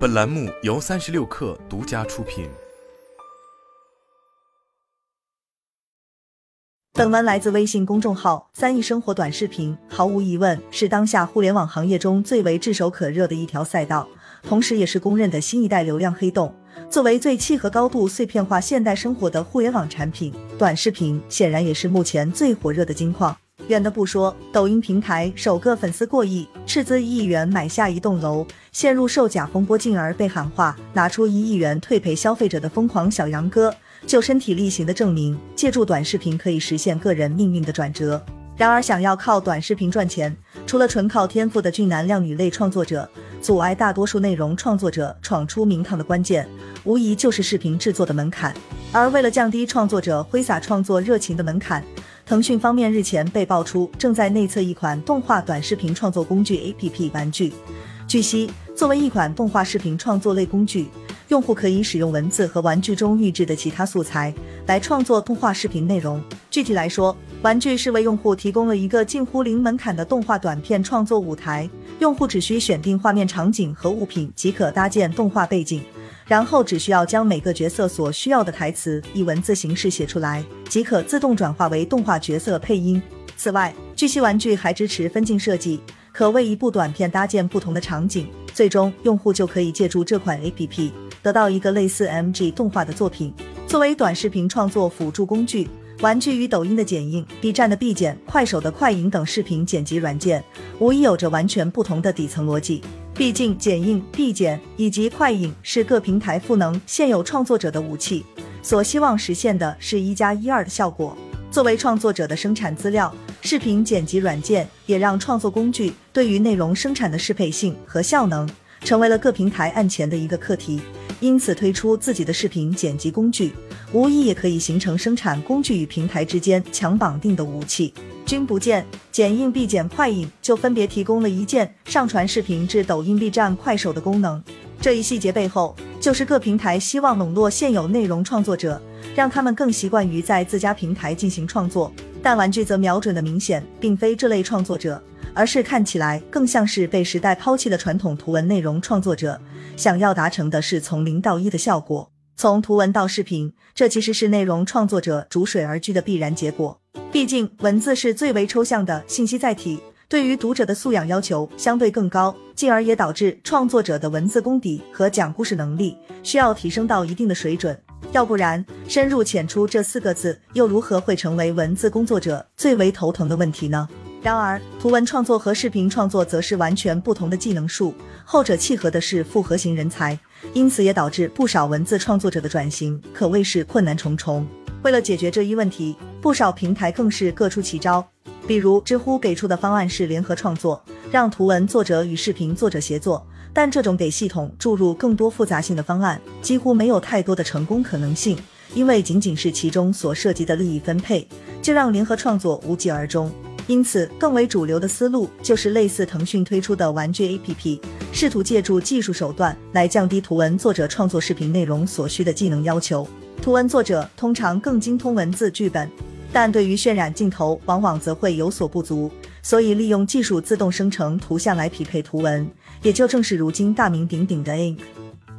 本栏目由三十六氪独家出品。本文来自微信公众号“三亿生活短视频”，毫无疑问是当下互联网行业中最为炙手可热的一条赛道，同时也是公认的新一代流量黑洞。作为最契合高度碎片化现代生活的互联网产品，短视频显然也是目前最火热的金矿。远的不说，抖音平台首个粉丝过亿，斥资一亿元买下一栋楼，陷入售假风波，进而被喊话拿出一亿元退赔消费者的疯狂小杨哥，就身体力行的证明，借助短视频可以实现个人命运的转折。然而，想要靠短视频赚钱，除了纯靠天赋的俊男靓女类创作者，阻碍大多数内容创作者闯出名堂的关键，无疑就是视频制作的门槛。而为了降低创作者挥洒创作热情的门槛，腾讯方面日前被爆出正在内测一款动画短视频创作工具 APP 玩具。据悉，作为一款动画视频创作类工具，用户可以使用文字和玩具中预制的其他素材来创作动画视频内容。具体来说，玩具是为用户提供了一个近乎零门槛的动画短片创作舞台，用户只需选定画面场景和物品即可搭建动画背景。然后只需要将每个角色所需要的台词以文字形式写出来，即可自动转化为动画角色配音。此外，据悉玩具还支持分镜设计，可为一部短片搭建不同的场景，最终用户就可以借助这款 APP 得到一个类似 MG 动画的作品。作为短视频创作辅助工具，玩具与抖音的剪映、B 站的 B 剪、快手的快影等视频剪辑软件，无疑有着完全不同的底层逻辑。毕竟，剪映、必剪以及快影是各平台赋能现有创作者的武器，所希望实现的是一加一二的效果。作为创作者的生产资料，视频剪辑软件也让创作工具对于内容生产的适配性和效能，成为了各平台案前的一个课题。因此，推出自己的视频剪辑工具，无疑也可以形成生产工具与平台之间强绑定的武器。君不见，剪映、必剪、快影就分别提供了一键上传视频至抖音、B 站、快手的功能。这一细节背后，就是各平台希望笼络现有内容创作者，让他们更习惯于在自家平台进行创作。但玩具则瞄准的明显并非这类创作者，而是看起来更像是被时代抛弃的传统图文内容创作者，想要达成的是从零到一的效果。从图文到视频，这其实是内容创作者逐水而居的必然结果。毕竟，文字是最为抽象的信息载体，对于读者的素养要求相对更高，进而也导致创作者的文字功底和讲故事能力需要提升到一定的水准。要不然，深入浅出这四个字又如何会成为文字工作者最为头疼的问题呢？然而，图文创作和视频创作则是完全不同的技能树，后者契合的是复合型人才，因此也导致不少文字创作者的转型可谓是困难重重。为了解决这一问题，不少平台更是各出奇招。比如，知乎给出的方案是联合创作，让图文作者与视频作者协作，但这种给系统注入更多复杂性的方案，几乎没有太多的成功可能性，因为仅仅是其中所涉及的利益分配，就让联合创作无疾而终。因此，更为主流的思路就是类似腾讯推出的玩具 APP，试图借助技术手段来降低图文作者创作视频内容所需的技能要求。图文作者通常更精通文字剧本，但对于渲染镜头往往则会有所不足，所以利用技术自动生成图像来匹配图文，也就正是如今大名鼎鼎的 Ink。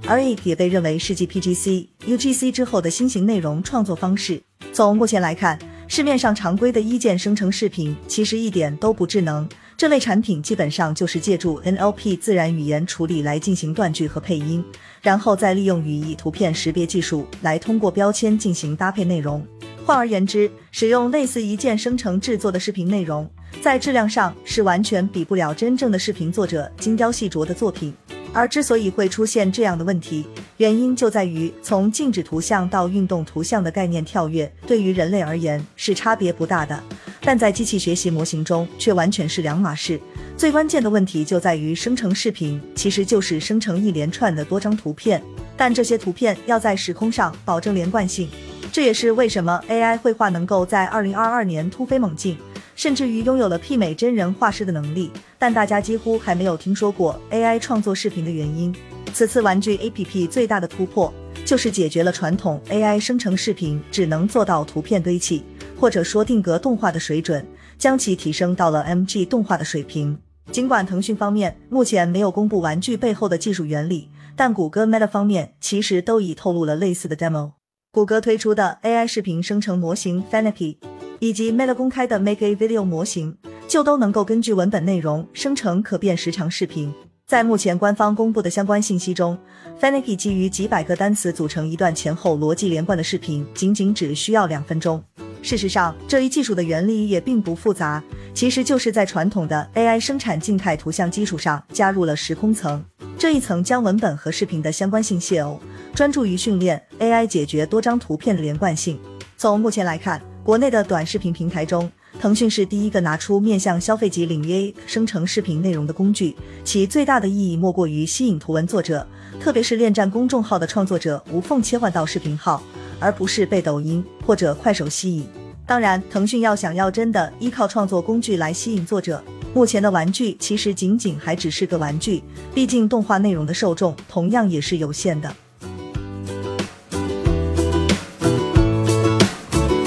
而 Ink 也被认为是继 PGC、UGC 之后的新型内容创作方式。从目前来看，市面上常规的一键生成视频其实一点都不智能，这类产品基本上就是借助 NLP 自然语言处理来进行断句和配音，然后再利用语义图片识别技术来通过标签进行搭配内容。换而言之，使用类似一键生成制作的视频内容，在质量上是完全比不了真正的视频作者精雕细琢的作品。而之所以会出现这样的问题，原因就在于从静止图像到运动图像的概念跳跃，对于人类而言是差别不大的，但在机器学习模型中却完全是两码事。最关键的问题就在于生成视频其实就是生成一连串的多张图片，但这些图片要在时空上保证连贯性，这也是为什么 AI 绘画能够在二零二二年突飞猛进。甚至于拥有了媲美真人画师的能力，但大家几乎还没有听说过 AI 创作视频的原因。此次玩具 APP 最大的突破，就是解决了传统 AI 生成视频只能做到图片堆砌，或者说定格动画的水准，将其提升到了 MG 动画的水平。尽管腾讯方面目前没有公布玩具背后的技术原理，但谷歌、Meta 方面其实都已透露了类似的 demo。谷歌推出的 AI 视频生成模型 Fanapi，以及 Meta 公开的 Make a Video 模型，就都能够根据文本内容生成可变时长视频。在目前官方公布的相关信息中 f a n i k y 基于几百个单词组成一段前后逻辑连贯的视频，仅仅只需要两分钟。事实上，这一技术的原理也并不复杂，其实就是在传统的 AI 生产静态图像基础上加入了时空层。这一层将文本和视频的相关性泄耦，专注于训练 AI 解决多张图片的连贯性。从目前来看，国内的短视频平台中，腾讯是第一个拿出面向消费级领域 A 生成视频内容的工具，其最大的意义莫过于吸引图文作者，特别是恋战公众号的创作者无缝切换到视频号，而不是被抖音或者快手吸引。当然，腾讯要想要真的依靠创作工具来吸引作者，目前的玩具其实仅仅还只是个玩具，毕竟动画内容的受众同样也是有限的。